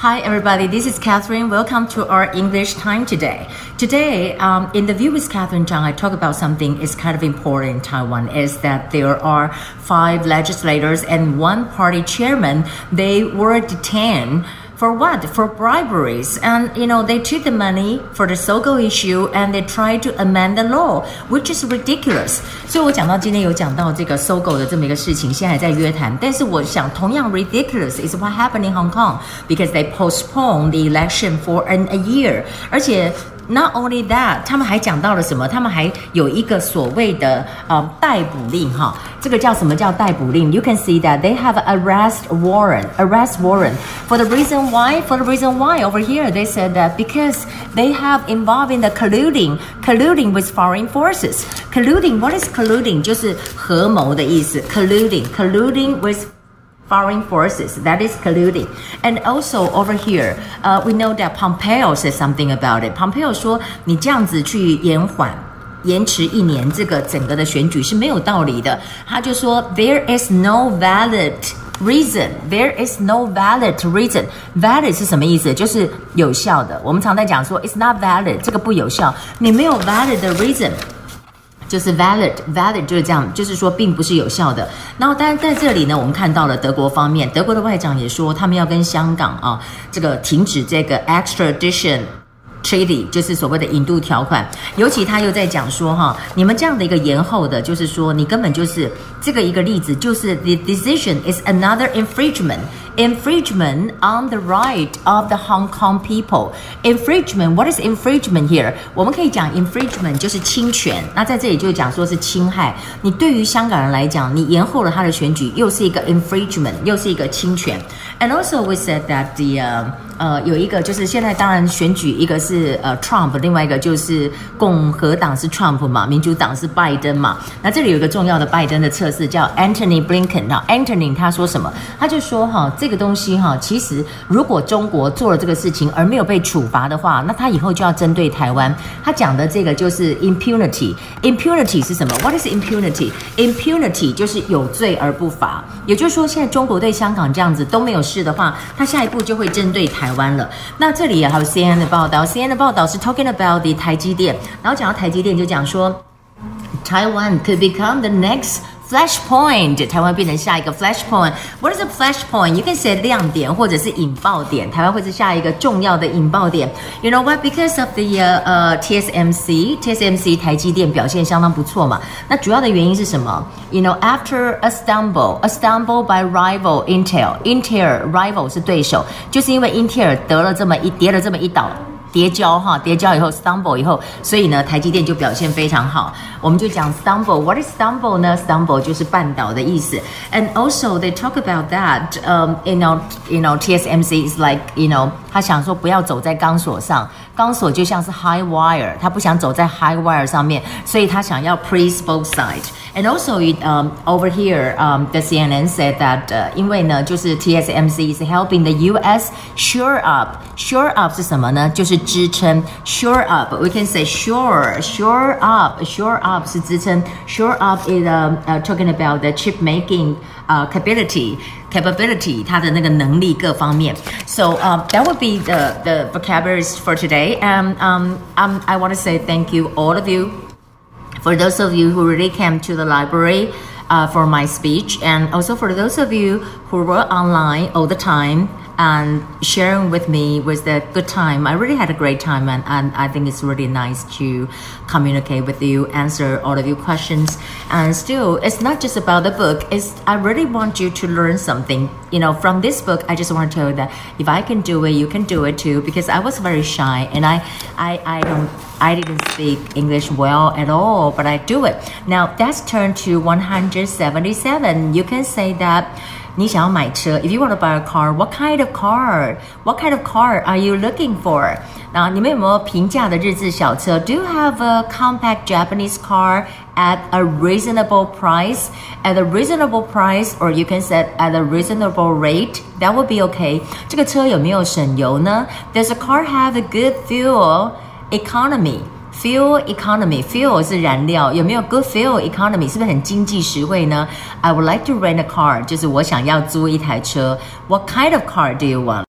Hi, everybody. This is Catherine. Welcome to our English time today. Today, um, in the view with Catherine Zhang, I talk about something is kind of important in Taiwan is that there are five legislators and one party chairman. They were detained for what? For briberies. And, you know, they took the money for the SOGO issue and they tried to amend the law, which is ridiculous. 所以我讲到今天有讲到这个 SOGO 的这么一个事情，现在还在约谈。但是我想，同样 ridiculous is what happened in Hong Kong because they postponed the election for an a year，而且。 Not only that，他们还讲到了什么？他们还有一个所谓的呃逮捕令哈，这个叫什么叫逮捕令？You can see that they have arrest warrant, arrest warrant for the reason why. For the reason why over here they said that because they have involved in the colluding, colluding with foreign forces. Colluding, what is colluding？就是合谋的意思。Colluding, colluding with foreign forces. That is colluding. And also over here, uh, we know that Pompeo said something about it. Pompeo 说，你这样子去延缓。延迟一年，这个整个的选举是没有道理的。他就说，There is no valid reason. There is no valid reason. Valid 是什么意思？就是有效的。我们常在讲说，It's not valid，这个不有效。你没有 valid 的 reason。 就是 valid，valid 就是这样，就是说并不是有效的。然后，但是在这里呢，我们看到了德国方面，德国的外长也说，他们要跟香港啊，这个停止这个 extradition treaty，就是所谓的引渡条款。尤其他又在讲说，哈，你们这样的一个延后的，就是说你根本就是这个一个例子，就是 the decision is another infringement。infringement on the right of the Hong Kong people. Infringement, what is infringement here? 我们可以讲 infringement 就是侵权，那在这里就讲说是侵害。你对于香港人来讲，你延后了他的选举，又是一个 infringement，又是一个侵权。And also we said that the、uh, 呃，有一个就是现在当然选举，一个是呃 Trump，另外一个就是共和党是 Trump 嘛，民主党是拜登嘛。那这里有一个重要的拜登的测试叫 Anthony Blinken 啊，Anthony 他说什么？他就说哈，这个东西哈，其实如果中国做了这个事情而没有被处罚的话，那他以后就要针对台湾。他讲的这个就是 impunity，impunity 是什么？What is impunity？impunity 就是有罪而不罚，也就是说现在中国对香港这样子都没有事的话，他下一步就会针对台。台湾了，那这里也还有 CNN 的报道，CNN 的报道是 talking about the 台积电，然后讲到台积电就讲说台湾 could become the next Flashpoint，台湾变成下一个 Flashpoint。What is a Flashpoint？You can say 亮点或者是引爆点，台湾会是下一个重要的引爆点。You know what? Because of the 呃 TSMC，TSMC 台积电表现相当不错嘛。那主要的原因是什么？You know after a stumble，a stumble by rival Intel，Intel rival 是对手，就是因为英特尔得了这么一跌了这么一倒。 跌跤哈，跌跤以后 stumble 以后，所以呢，台积电就表现非常好。我们就讲 stumble。What is stumble 呢？Stumble 就是绊倒的意思。And also they talk about that. Um, you know, you know, TSMC is like, you know, 他想说不要走在钢索上，钢索就像是 high wire，他不想走在 high wire 上面，所以他想要 please both side。And also, um, over here, um, the CNN said that 呃，因为呢，就是 TSMC is helping the U.S. shore up. Shore up 是什么呢？就是支撑。Shore up, we can say shore, shore up, shore up 是支撑。Shore up is um, uh, talking about the chip making uh, capability, capability 它的那个能力各方面。So um, that would be the the vocabularies for today. And um, um, I want to say thank you all of you for those of you who really came to the library uh, for my speech, and also for those of you who were online all the time and sharing with me was a good time. I really had a great time, and, and I think it's really nice to communicate with you, answer all of your questions. And still, it's not just about the book. It's I really want you to learn something. You know, from this book, I just want to tell you that if I can do it, you can do it too. Because I was very shy, and I, I, I don't. I didn't speak English well at all, but I do it. Now that's turned to 177. You can say that 你想要买车，If you want to buy a car, what kind of car? What kind of car are you looking for? 那你们有没有平价的日制小车？Do you have a compact Japanese car at a reasonable price? At a reasonable price, or you can say at a reasonable rate. That would be okay. 这个车有没有省油呢？Does the car have a good fuel economy? Fuel economy, fuel 是燃料，有没有 good fuel economy？是不是很经济实惠呢？I would like to rent a car，就是我想要租一台车。What kind of car do you want？